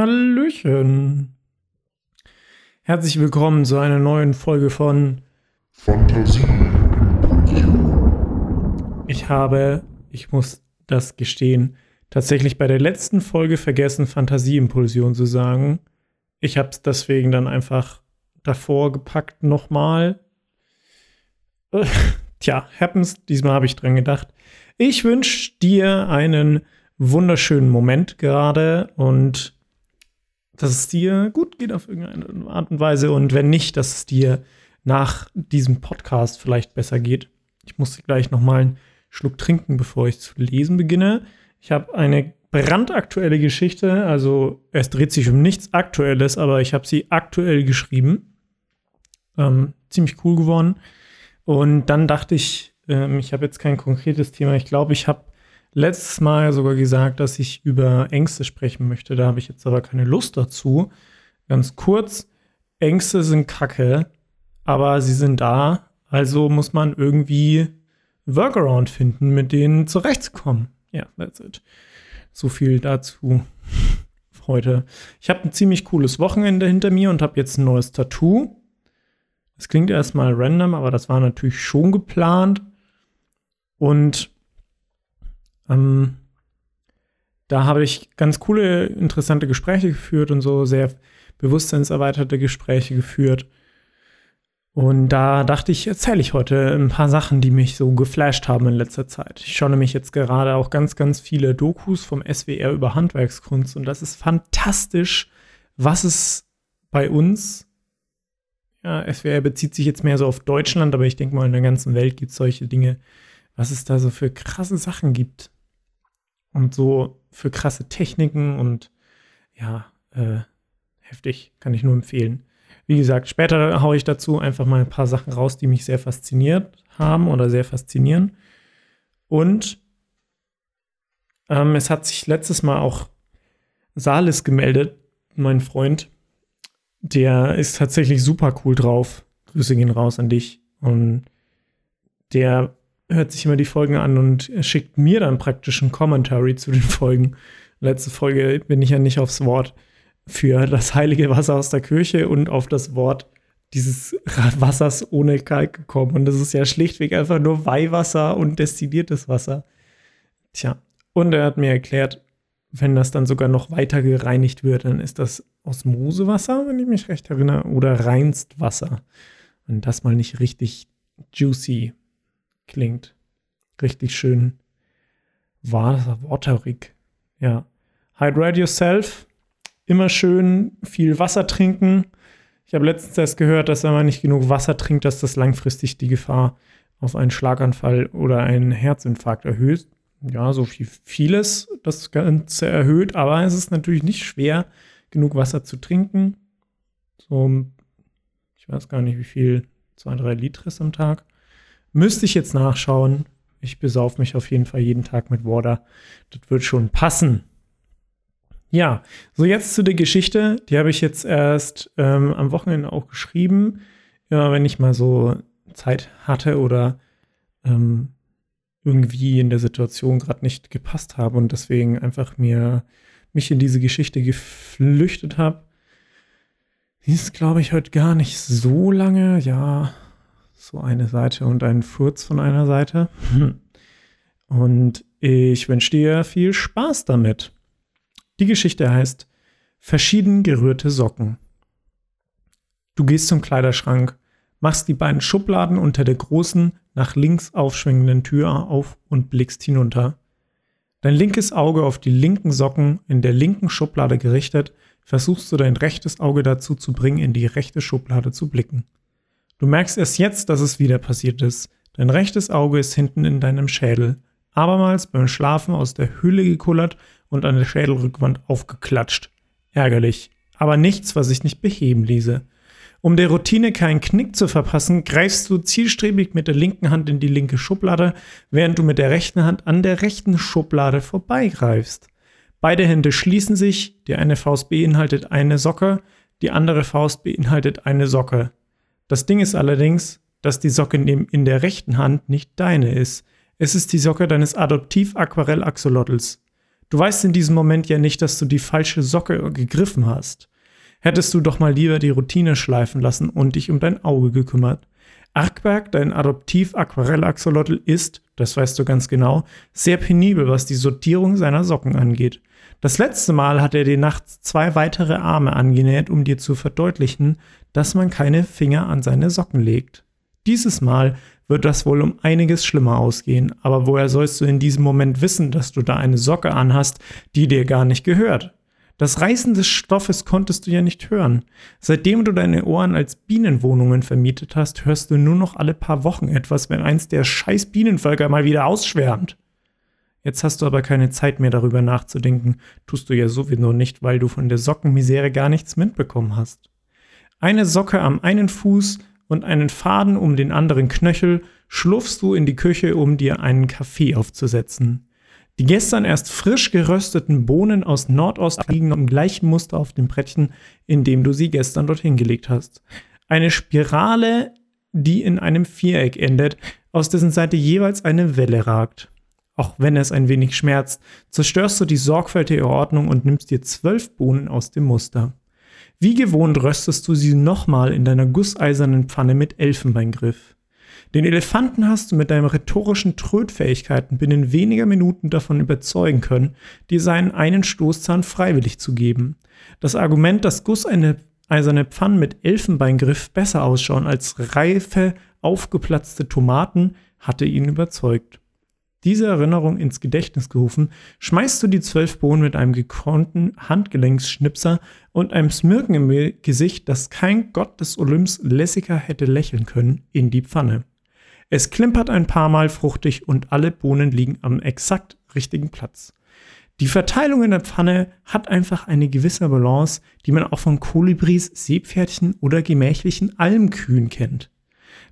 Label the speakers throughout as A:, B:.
A: Hallöchen. Herzlich willkommen zu einer neuen Folge von
B: Fantasie.
A: Ich habe, ich muss das gestehen, tatsächlich bei der letzten Folge vergessen, Fantasieimpulsion zu sagen. Ich habe es deswegen dann einfach davor gepackt nochmal. Tja, happens, diesmal habe ich dran gedacht. Ich wünsche dir einen wunderschönen Moment gerade und dass es dir gut geht auf irgendeine Art und Weise und wenn nicht, dass es dir nach diesem Podcast vielleicht besser geht. Ich muss gleich noch mal einen Schluck trinken, bevor ich zu lesen beginne. Ich habe eine brandaktuelle Geschichte, also es dreht sich um nichts Aktuelles, aber ich habe sie aktuell geschrieben. Ähm, ziemlich cool geworden. Und dann dachte ich, ähm, ich habe jetzt kein konkretes Thema. Ich glaube, ich habe letztes Mal sogar gesagt, dass ich über Ängste sprechen möchte. Da habe ich jetzt aber keine Lust dazu. Ganz kurz, Ängste sind Kacke, aber sie sind da. Also muss man irgendwie Workaround finden, mit denen zurechtzukommen. Ja, that's it. So viel dazu heute. Ich habe ein ziemlich cooles Wochenende hinter mir und habe jetzt ein neues Tattoo. Es klingt erstmal random, aber das war natürlich schon geplant. Und ähm, da habe ich ganz coole, interessante Gespräche geführt und so sehr bewusstseinserweiterte Gespräche geführt. Und da dachte ich, erzähle ich heute ein paar Sachen, die mich so geflasht haben in letzter Zeit. Ich schaue nämlich jetzt gerade auch ganz, ganz viele Dokus vom SWR über Handwerkskunst und das ist fantastisch, was es bei uns, ja, SWR bezieht sich jetzt mehr so auf Deutschland, aber ich denke mal, in der ganzen Welt gibt es solche Dinge, was es da so für krasse Sachen gibt und so für krasse Techniken und ja, äh, heftig, kann ich nur empfehlen. Wie gesagt, später haue ich dazu einfach mal ein paar Sachen raus, die mich sehr fasziniert haben oder sehr faszinieren. Und ähm, es hat sich letztes Mal auch Salis gemeldet, mein Freund. Der ist tatsächlich super cool drauf. Grüße gehen raus an dich. Und der hört sich immer die Folgen an und schickt mir dann praktisch einen Commentary zu den Folgen. Letzte Folge bin ich ja nicht aufs Wort für das heilige Wasser aus der Kirche und auf das Wort dieses Wassers ohne Kalk gekommen. Und das ist ja schlichtweg einfach nur Weihwasser und destilliertes Wasser. Tja, und er hat mir erklärt, wenn das dann sogar noch weiter gereinigt wird, dann ist das Osmosewasser, wenn ich mich recht erinnere, oder Reinstwasser. Und das mal nicht richtig juicy klingt. Richtig schön waterig. Ja. Hydrate yourself. Immer schön viel Wasser trinken. Ich habe letztens erst gehört, dass wenn man nicht genug Wasser trinkt, dass das langfristig die Gefahr auf einen Schlaganfall oder einen Herzinfarkt erhöht. Ja, so viel vieles das Ganze erhöht, aber es ist natürlich nicht schwer, genug Wasser zu trinken. So, ich weiß gar nicht, wie viel, zwei, drei Liter ist am Tag. Müsste ich jetzt nachschauen. Ich besauf mich auf jeden Fall jeden Tag mit Water. Das wird schon passen. Ja, so jetzt zu der Geschichte. Die habe ich jetzt erst ähm, am Wochenende auch geschrieben. Ja, wenn ich mal so Zeit hatte oder ähm, irgendwie in der Situation gerade nicht gepasst habe und deswegen einfach mir mich in diese Geschichte geflüchtet habe. Die ist, glaube ich, heute gar nicht so lange. Ja, so eine Seite und einen Furz von einer Seite. Und ich wünsche dir viel Spaß damit. Die Geschichte heißt Verschieden gerührte Socken. Du gehst zum Kleiderschrank, machst die beiden Schubladen unter der großen, nach links aufschwingenden Tür auf und blickst hinunter. Dein linkes Auge auf die linken Socken in der linken Schublade gerichtet, versuchst du dein rechtes Auge dazu zu bringen, in die rechte Schublade zu blicken. Du merkst erst jetzt, dass es wieder passiert ist. Dein rechtes Auge ist hinten in deinem Schädel. Abermals beim Schlafen aus der Hülle gekullert und an der Schädelrückwand aufgeklatscht. Ärgerlich. Aber nichts, was sich nicht beheben ließe. Um der Routine keinen Knick zu verpassen, greifst du zielstrebig mit der linken Hand in die linke Schublade, während du mit der rechten Hand an der rechten Schublade vorbeigreifst. Beide Hände schließen sich, die eine Faust beinhaltet eine Socke, die andere Faust beinhaltet eine Socke. Das Ding ist allerdings, dass die Socke in der rechten Hand nicht deine ist. Es ist die Socke deines Adoptiv-Aquarell-Axolotls. Du weißt in diesem Moment ja nicht, dass du die falsche Socke gegriffen hast. Hättest du doch mal lieber die Routine schleifen lassen und dich um dein Auge gekümmert. Arkberg, dein Adoptiv-Aquarellaxolotl, ist, das weißt du ganz genau, sehr penibel, was die Sortierung seiner Socken angeht. Das letzte Mal hat er dir nachts zwei weitere Arme angenäht, um dir zu verdeutlichen, dass man keine Finger an seine Socken legt. Dieses Mal wird das wohl um einiges schlimmer ausgehen, aber woher sollst du in diesem Moment wissen, dass du da eine Socke anhast, die dir gar nicht gehört? Das Reißen des Stoffes konntest du ja nicht hören. Seitdem du deine Ohren als Bienenwohnungen vermietet hast, hörst du nur noch alle paar Wochen etwas, wenn eins der scheiß Bienenvölker mal wieder ausschwärmt. Jetzt hast du aber keine Zeit mehr darüber nachzudenken, tust du ja sowieso nicht, weil du von der Sockenmisere gar nichts mitbekommen hast. Eine Socke am einen Fuß und einen Faden um den anderen Knöchel schlurfst du in die Küche, um dir einen Kaffee aufzusetzen. Die gestern erst frisch gerösteten Bohnen aus Nordost liegen im gleichen Muster auf dem Brettchen, in dem du sie gestern dorthin gelegt hast. Eine Spirale, die in einem Viereck endet, aus dessen Seite jeweils eine Welle ragt. Auch wenn es ein wenig schmerzt, zerstörst du die sorgfältige Ordnung und nimmst dir zwölf Bohnen aus dem Muster. Wie gewohnt röstest du sie nochmal in deiner gusseisernen Pfanne mit Elfenbeingriff. Den Elefanten hast du mit deinen rhetorischen Trödfähigkeiten binnen weniger Minuten davon überzeugen können, dir seinen einen Stoßzahn freiwillig zu geben. Das Argument, dass gusseiserne Pfannen mit Elfenbeingriff besser ausschauen als reife, aufgeplatzte Tomaten, hatte ihn überzeugt. Diese Erinnerung ins Gedächtnis gerufen, schmeißt du die zwölf Bohnen mit einem gekonnten Handgelenksschnipser und einem Smirken im Gesicht, das kein Gott des Olymps lässiger hätte lächeln können, in die Pfanne. Es klimpert ein paar Mal fruchtig und alle Bohnen liegen am exakt richtigen Platz. Die Verteilung in der Pfanne hat einfach eine gewisse Balance, die man auch von Kolibris, Seepferdchen oder gemächlichen Almkühen kennt.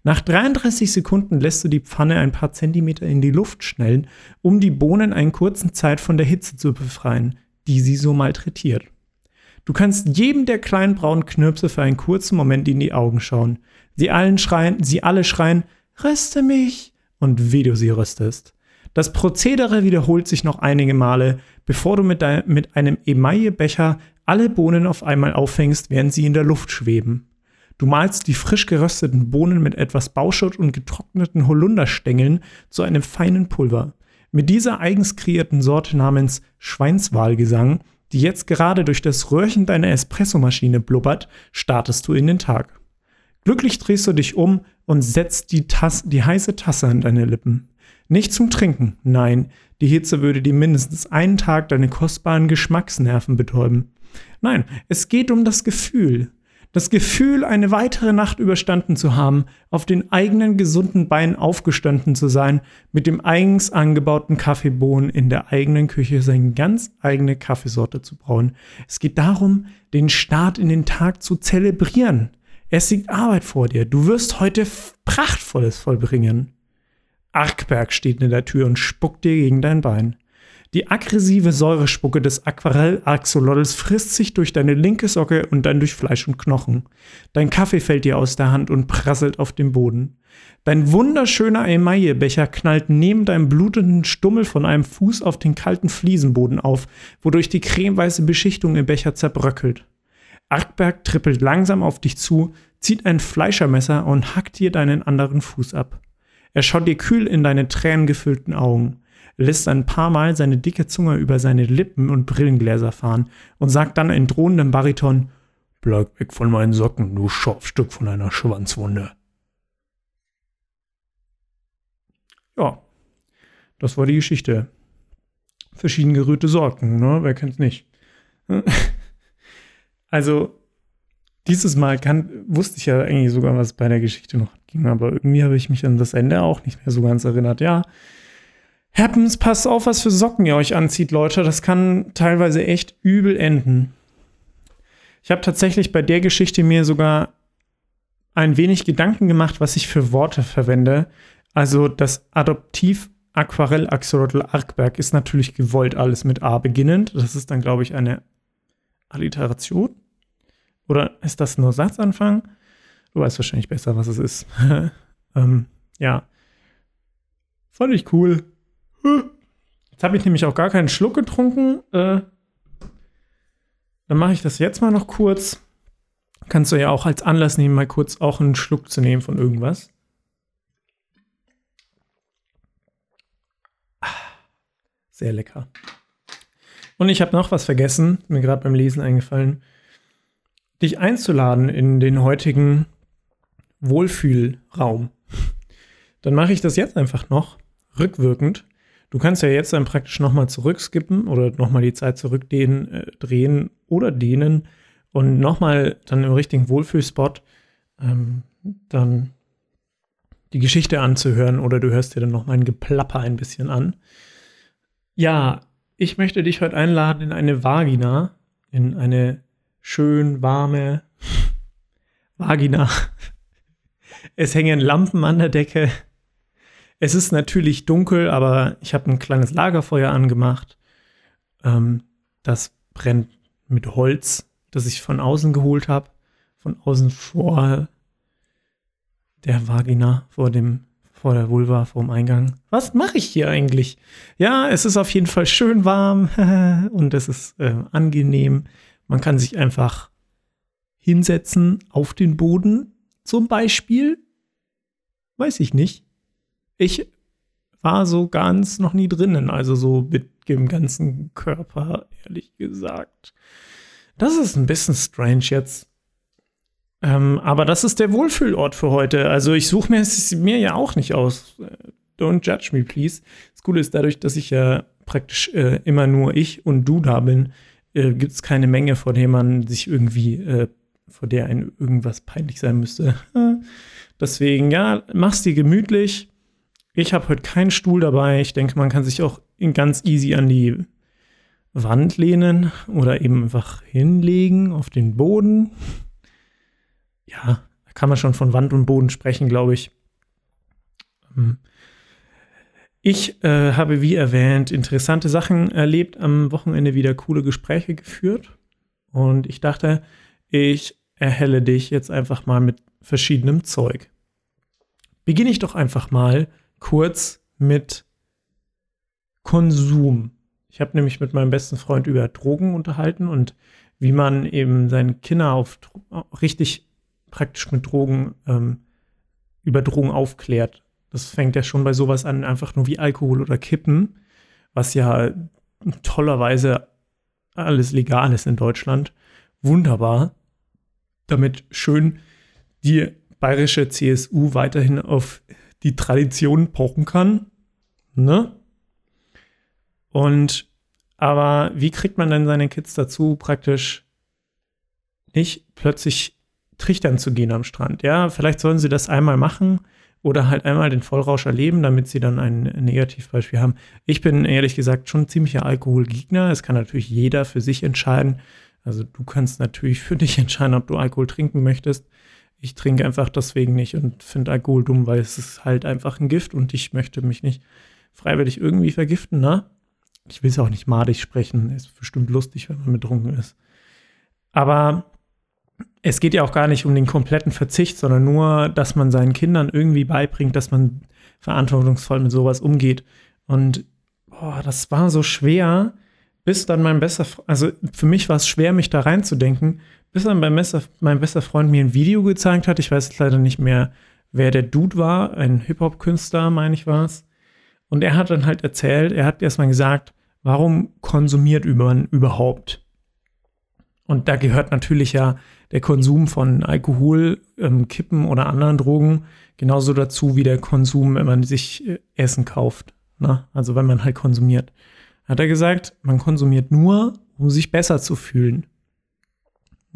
A: Nach 33 Sekunden lässt du die Pfanne ein paar Zentimeter in die Luft schnellen, um die Bohnen einen kurzen Zeit von der Hitze zu befreien, die sie so malträtiert. Du kannst jedem der kleinen braunen Knirpse für einen kurzen Moment in die Augen schauen. Sie allen schreien, sie alle schreien, röste mich! Und wie du sie röstest. Das Prozedere wiederholt sich noch einige Male, bevor du mit, mit einem Emaillebecher alle Bohnen auf einmal auffängst, während sie in der Luft schweben. Du malst die frisch gerösteten Bohnen mit etwas Bauschutt und getrockneten Holunderstängeln zu einem feinen Pulver. Mit dieser eigens kreierten Sorte namens Schweinswalgesang, die jetzt gerade durch das Röhrchen deiner Espressomaschine blubbert, startest du in den Tag. Glücklich drehst du dich um und setzt die, Tasse, die heiße Tasse an deine Lippen. Nicht zum Trinken, nein, die Hitze würde dir mindestens einen Tag deine kostbaren Geschmacksnerven betäuben. Nein, es geht um das Gefühl. Das Gefühl, eine weitere Nacht überstanden zu haben, auf den eigenen gesunden Beinen aufgestanden zu sein, mit dem eigens angebauten Kaffeebohnen in der eigenen Küche seine ganz eigene Kaffeesorte zu brauen. Es geht darum, den Start in den Tag zu zelebrieren. Es liegt Arbeit vor dir. Du wirst heute Prachtvolles vollbringen. Arkberg steht in der Tür und spuckt dir gegen dein Bein. Die aggressive Säurespucke des Aquarell-Axolotls frisst sich durch deine linke Socke und dann durch Fleisch und Knochen. Dein Kaffee fällt dir aus der Hand und prasselt auf den Boden. Dein wunderschöner Emaillebecher knallt neben deinem blutenden Stummel von einem Fuß auf den kalten Fliesenboden auf, wodurch die cremeweiße Beschichtung im Becher zerbröckelt. Arkberg trippelt langsam auf dich zu, zieht ein Fleischermesser und hackt dir deinen anderen Fuß ab. Er schaut dir kühl in deine tränengefüllten Augen, lässt ein paar Mal seine dicke Zunge über seine Lippen und Brillengläser fahren und sagt dann in drohendem Bariton: Bleib weg von meinen Socken, du Schorfstück von einer Schwanzwunde. Ja, das war die Geschichte. Verschieden gerührte Sorgen, ne? Wer kennt's nicht? Also, dieses Mal kann, wusste ich ja eigentlich sogar, was bei der Geschichte noch ging, aber irgendwie habe ich mich an das Ende auch nicht mehr so ganz erinnert. Ja, Happens, passt auf, was für Socken ihr euch anzieht, Leute. Das kann teilweise echt übel enden. Ich habe tatsächlich bei der Geschichte mir sogar ein wenig Gedanken gemacht, was ich für Worte verwende. Also das Adoptiv Aquarell Axolotl Arkberg ist natürlich gewollt alles mit A beginnend. Das ist dann, glaube ich, eine Alliteration? Oder ist das nur Satzanfang? Du weißt wahrscheinlich besser, was es ist. ähm, ja. Fand ich cool. Jetzt habe ich nämlich auch gar keinen Schluck getrunken. Äh, dann mache ich das jetzt mal noch kurz. Kannst du ja auch als Anlass nehmen, mal kurz auch einen Schluck zu nehmen von irgendwas. Ah, sehr lecker. Und ich habe noch was vergessen, mir gerade beim Lesen eingefallen, dich einzuladen in den heutigen Wohlfühlraum. Dann mache ich das jetzt einfach noch rückwirkend. Du kannst ja jetzt dann praktisch nochmal zurückskippen oder nochmal die Zeit zurückdrehen äh, drehen oder dehnen und nochmal dann im richtigen Wohlfühlspot ähm, dann die Geschichte anzuhören oder du hörst dir dann noch mein Geplapper ein bisschen an. Ja, ich möchte dich heute einladen in eine Vagina, in eine schön warme Vagina. Es hängen Lampen an der Decke. Es ist natürlich dunkel, aber ich habe ein kleines Lagerfeuer angemacht. Ähm, das brennt mit Holz, das ich von außen geholt habe. Von außen vor der Vagina, vor dem, vor der Vulva, vor dem Eingang. Was mache ich hier eigentlich? Ja, es ist auf jeden Fall schön warm und es ist äh, angenehm. Man kann sich einfach hinsetzen auf den Boden, zum Beispiel. Weiß ich nicht. Ich war so ganz noch nie drinnen, also so mit dem ganzen Körper, ehrlich gesagt. Das ist ein bisschen strange jetzt. Ähm, aber das ist der Wohlfühlort für heute. Also ich suche mir es mir ja auch nicht aus. Don't judge me, please. Das Coole ist dadurch, dass ich ja praktisch äh, immer nur ich und du da bin, äh, gibt es keine Menge, vor der man sich irgendwie, äh, vor der ein irgendwas peinlich sein müsste. Deswegen, ja, mach's dir gemütlich. Ich habe heute keinen Stuhl dabei. Ich denke, man kann sich auch ganz easy an die Wand lehnen oder eben einfach hinlegen auf den Boden. Ja, da kann man schon von Wand und Boden sprechen, glaube ich. Ähm, ich äh, habe, wie erwähnt, interessante Sachen erlebt, am Wochenende wieder coole Gespräche geführt. Und ich dachte, ich erhelle dich jetzt einfach mal mit verschiedenem Zeug. Beginne ich doch einfach mal kurz mit Konsum. Ich habe nämlich mit meinem besten Freund über Drogen unterhalten und wie man eben seine Kinder auf richtig praktisch mit Drogen ähm, über Drogen aufklärt. Das fängt ja schon bei sowas an, einfach nur wie Alkohol oder Kippen, was ja tollerweise alles legal ist in Deutschland. Wunderbar. Damit schön die bayerische CSU weiterhin auf die Tradition pochen kann. Ne? Und aber wie kriegt man denn seine Kids dazu, praktisch nicht plötzlich trichtern zu gehen am Strand? Ja, vielleicht sollen sie das einmal machen oder halt einmal den Vollrausch erleben, damit sie dann ein Negativbeispiel haben. Ich bin ehrlich gesagt schon ziemlicher Alkoholgegner. Es kann natürlich jeder für sich entscheiden. Also du kannst natürlich für dich entscheiden, ob du Alkohol trinken möchtest. Ich trinke einfach deswegen nicht und finde Alkohol dumm, weil es ist halt einfach ein Gift und ich möchte mich nicht freiwillig irgendwie vergiften, ne? Ich will es auch nicht madig sprechen, ist bestimmt lustig, wenn man betrunken ist. Aber es geht ja auch gar nicht um den kompletten Verzicht, sondern nur, dass man seinen Kindern irgendwie beibringt, dass man verantwortungsvoll mit sowas umgeht. Und boah, das war so schwer, bis dann mein bester, also für mich war es schwer, mich da reinzudenken, bis dann mein bester, mein bester Freund mir ein Video gezeigt hat. Ich weiß leider nicht mehr, wer der Dude war. Ein Hip-Hop-Künstler, meine ich war es. Und er hat dann halt erzählt, er hat erstmal gesagt, warum konsumiert man überhaupt? Und da gehört natürlich ja der Konsum von Alkohol, ähm, Kippen oder anderen Drogen genauso dazu wie der Konsum, wenn man sich äh, Essen kauft. Ne? Also wenn man halt konsumiert. Hat er gesagt, man konsumiert nur, um sich besser zu fühlen.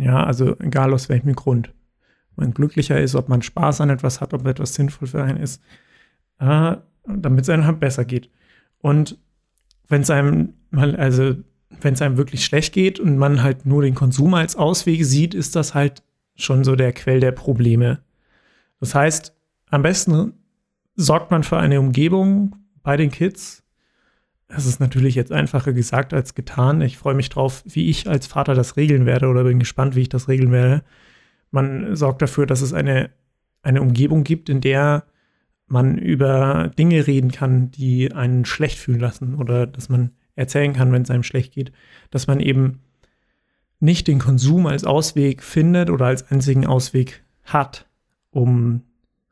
A: Ja, also egal aus welchem Grund. Ob man glücklicher ist, ob man Spaß an etwas hat, ob etwas sinnvoll für einen ist, äh, damit es einem halt besser geht. Und wenn es einem mal, also wenn es einem wirklich schlecht geht und man halt nur den Konsum als Ausweg sieht, ist das halt schon so der Quell der Probleme. Das heißt, am besten sorgt man für eine Umgebung bei den Kids, das ist natürlich jetzt einfacher gesagt als getan. Ich freue mich drauf, wie ich als Vater das regeln werde oder bin gespannt, wie ich das regeln werde. Man sorgt dafür, dass es eine, eine Umgebung gibt, in der man über Dinge reden kann, die einen schlecht fühlen lassen oder dass man erzählen kann, wenn es einem schlecht geht, dass man eben nicht den Konsum als Ausweg findet oder als einzigen Ausweg hat, um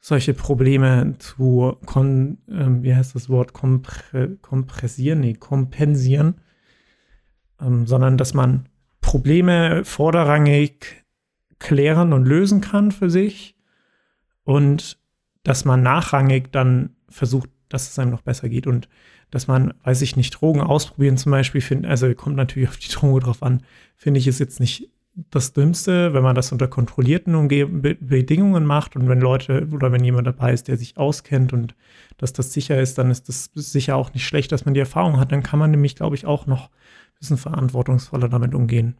A: solche Probleme zu, kon, äh, wie heißt das Wort, Kompre kompressieren, nee, kompensieren, ähm, sondern dass man Probleme vorderrangig klären und lösen kann für sich und dass man nachrangig dann versucht, dass es einem noch besser geht und dass man, weiß ich nicht, Drogen ausprobieren zum Beispiel, find, also kommt natürlich auf die Droge drauf an, finde ich, ist jetzt nicht das Dümmste, wenn man das unter kontrollierten Umge Bedingungen macht und wenn Leute oder wenn jemand dabei ist, der sich auskennt und dass das sicher ist, dann ist das sicher auch nicht schlecht, dass man die Erfahrung hat. Dann kann man nämlich, glaube ich, auch noch ein bisschen verantwortungsvoller damit umgehen.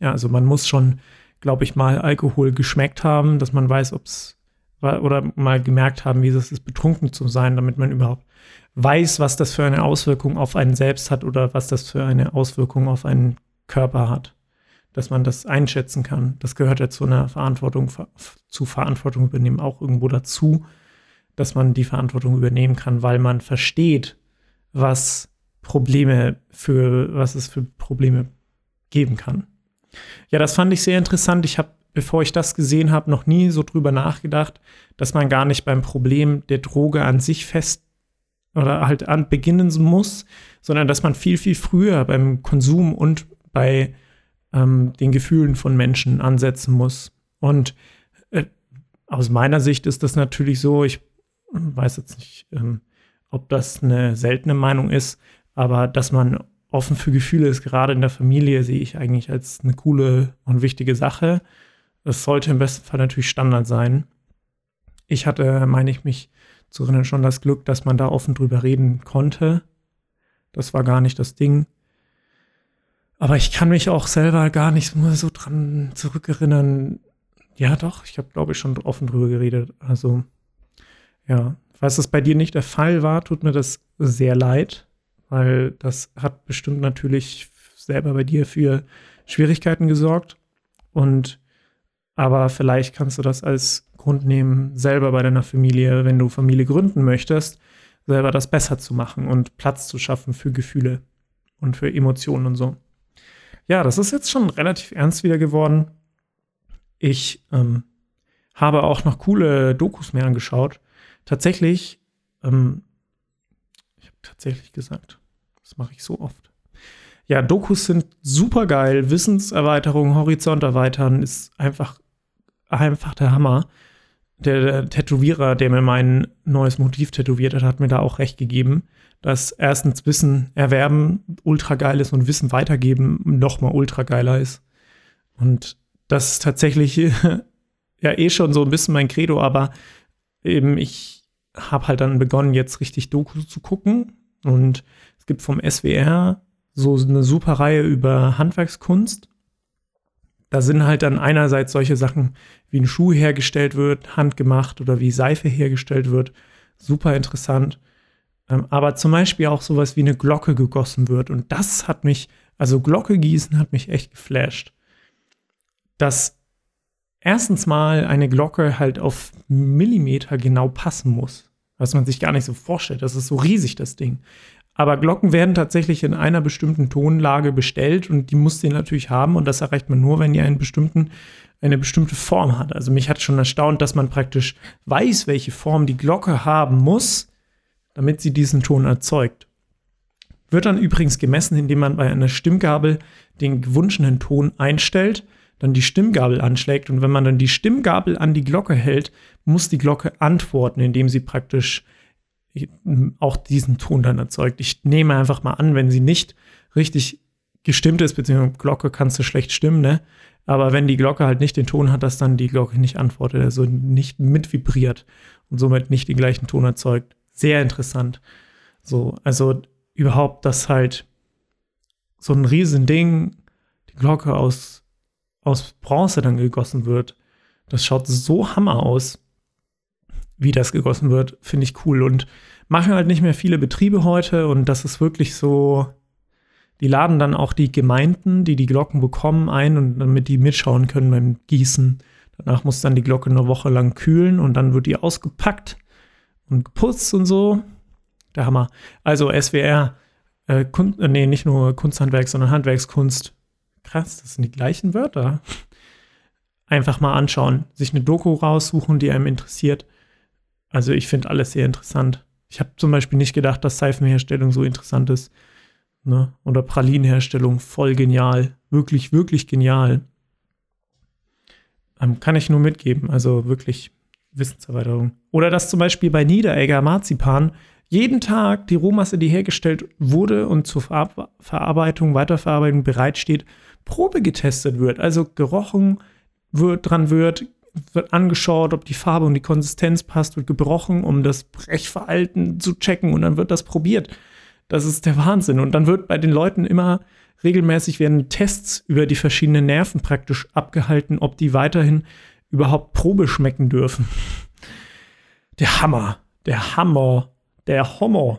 A: Ja, also man muss schon, glaube ich, mal Alkohol geschmeckt haben, dass man weiß, ob es oder mal gemerkt haben, wie es ist, betrunken zu sein, damit man überhaupt weiß, was das für eine Auswirkung auf einen selbst hat oder was das für eine Auswirkung auf einen Körper hat. Dass man das einschätzen kann. Das gehört ja zu einer Verantwortung, zu Verantwortung übernehmen auch irgendwo dazu, dass man die Verantwortung übernehmen kann, weil man versteht, was Probleme für, was es für Probleme geben kann. Ja, das fand ich sehr interessant. Ich habe bevor ich das gesehen habe, noch nie so drüber nachgedacht, dass man gar nicht beim Problem der Droge an sich fest oder halt an beginnen muss, sondern dass man viel, viel früher beim Konsum und bei ähm, den Gefühlen von Menschen ansetzen muss. Und äh, aus meiner Sicht ist das natürlich so, ich weiß jetzt nicht, ähm, ob das eine seltene Meinung ist, aber dass man offen für Gefühle ist, gerade in der Familie, sehe ich eigentlich als eine coole und wichtige Sache. Das sollte im besten Fall natürlich Standard sein. Ich hatte, meine ich mich zu erinnern, schon das Glück, dass man da offen drüber reden konnte. Das war gar nicht das Ding. Aber ich kann mich auch selber gar nicht mehr so dran zurückerinnern. Ja, doch, ich habe, glaube ich, schon offen drüber geredet. Also, ja, falls das bei dir nicht der Fall war, tut mir das sehr leid, weil das hat bestimmt natürlich selber bei dir für Schwierigkeiten gesorgt. Und aber vielleicht kannst du das als Grund nehmen, selber bei deiner Familie, wenn du Familie gründen möchtest, selber das besser zu machen und Platz zu schaffen für Gefühle und für Emotionen und so. Ja, das ist jetzt schon relativ ernst wieder geworden. Ich ähm, habe auch noch coole Dokus mehr angeschaut. Tatsächlich, ähm, ich habe tatsächlich gesagt, das mache ich so oft. Ja, Dokus sind super geil. Wissenserweiterung, Horizont erweitern ist einfach einfach der Hammer. Der, der, Tätowierer, der mir mein neues Motiv tätowiert hat, hat mir da auch recht gegeben, dass erstens Wissen erwerben ultra geil ist und Wissen weitergeben noch mal ultra geiler ist. Und das ist tatsächlich ja eh schon so ein bisschen mein Credo, aber eben ich habe halt dann begonnen, jetzt richtig Doku zu gucken. Und es gibt vom SWR so eine super Reihe über Handwerkskunst. Da sind halt dann einerseits solche Sachen, wie ein Schuh hergestellt wird, handgemacht oder wie Seife hergestellt wird. Super interessant. Ähm, aber zum Beispiel auch sowas wie eine Glocke gegossen wird. Und das hat mich, also Glocke gießen hat mich echt geflasht. Dass erstens mal eine Glocke halt auf Millimeter genau passen muss. Was man sich gar nicht so vorstellt. Das ist so riesig, das Ding. Aber Glocken werden tatsächlich in einer bestimmten Tonlage bestellt und die muss sie natürlich haben und das erreicht man nur, wenn die einen bestimmten, eine bestimmte Form hat. Also mich hat schon erstaunt, dass man praktisch weiß, welche Form die Glocke haben muss, damit sie diesen Ton erzeugt. Wird dann übrigens gemessen, indem man bei einer Stimmgabel den gewünschenen Ton einstellt, dann die Stimmgabel anschlägt und wenn man dann die Stimmgabel an die Glocke hält, muss die Glocke antworten, indem sie praktisch auch diesen Ton dann erzeugt. Ich nehme einfach mal an, wenn sie nicht richtig gestimmt ist, beziehungsweise Glocke kannst du schlecht stimmen, ne? Aber wenn die Glocke halt nicht den Ton hat, dass dann die Glocke nicht antwortet, also nicht mit vibriert und somit nicht den gleichen Ton erzeugt. Sehr interessant. So, also überhaupt, dass halt so ein Riesending, die Glocke aus, aus Bronze dann gegossen wird. Das schaut so hammer aus wie das gegossen wird, finde ich cool. Und machen halt nicht mehr viele Betriebe heute und das ist wirklich so, die laden dann auch die Gemeinden, die die Glocken bekommen, ein und damit die mitschauen können beim Gießen. Danach muss dann die Glocke eine Woche lang kühlen und dann wird die ausgepackt und geputzt und so. Der Hammer. Also SWR, äh, Kun äh, nee, nicht nur Kunsthandwerk, sondern Handwerkskunst. Krass, das sind die gleichen Wörter. Einfach mal anschauen, sich eine Doku raussuchen, die einem interessiert. Also ich finde alles sehr interessant. Ich habe zum Beispiel nicht gedacht, dass Seifenherstellung so interessant ist. Ne? Oder Pralinenherstellung, voll genial. Wirklich, wirklich genial. Ähm, kann ich nur mitgeben. Also wirklich Wissenserweiterung. Oder dass zum Beispiel bei Niederegger Marzipan jeden Tag die Rohmasse, die hergestellt wurde und zur Ver Verarbeitung, Weiterverarbeitung bereitsteht, Probe getestet wird. Also gerochen wird, dran wird, wird angeschaut, ob die Farbe und die Konsistenz passt, wird gebrochen, um das Brechverhalten zu checken und dann wird das probiert. Das ist der Wahnsinn. Und dann wird bei den Leuten immer regelmäßig werden Tests über die verschiedenen Nerven praktisch abgehalten, ob die weiterhin überhaupt Probe schmecken dürfen. Der Hammer, der Hammer, der Homo.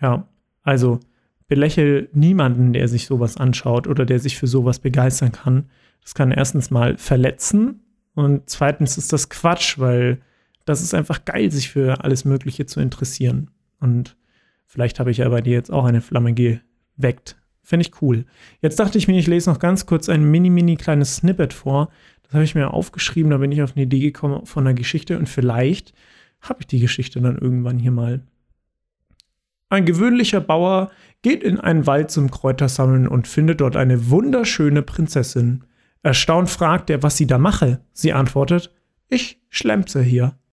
A: Ja, also belächel niemanden, der sich sowas anschaut oder der sich für sowas begeistern kann. Das kann erstens mal verletzen und zweitens ist das Quatsch, weil das ist einfach geil, sich für alles Mögliche zu interessieren. Und vielleicht habe ich ja bei dir jetzt auch eine Flamme geweckt. Finde ich cool. Jetzt dachte ich mir, ich lese noch ganz kurz ein mini, mini kleines Snippet vor. Das habe ich mir aufgeschrieben, da bin ich auf eine Idee gekommen von einer Geschichte und vielleicht habe ich die Geschichte dann irgendwann hier mal. Ein gewöhnlicher Bauer geht in einen Wald zum Kräutersammeln und findet dort eine wunderschöne Prinzessin. Erstaunt fragt er, was sie da mache. Sie antwortet, ich schlempse hier.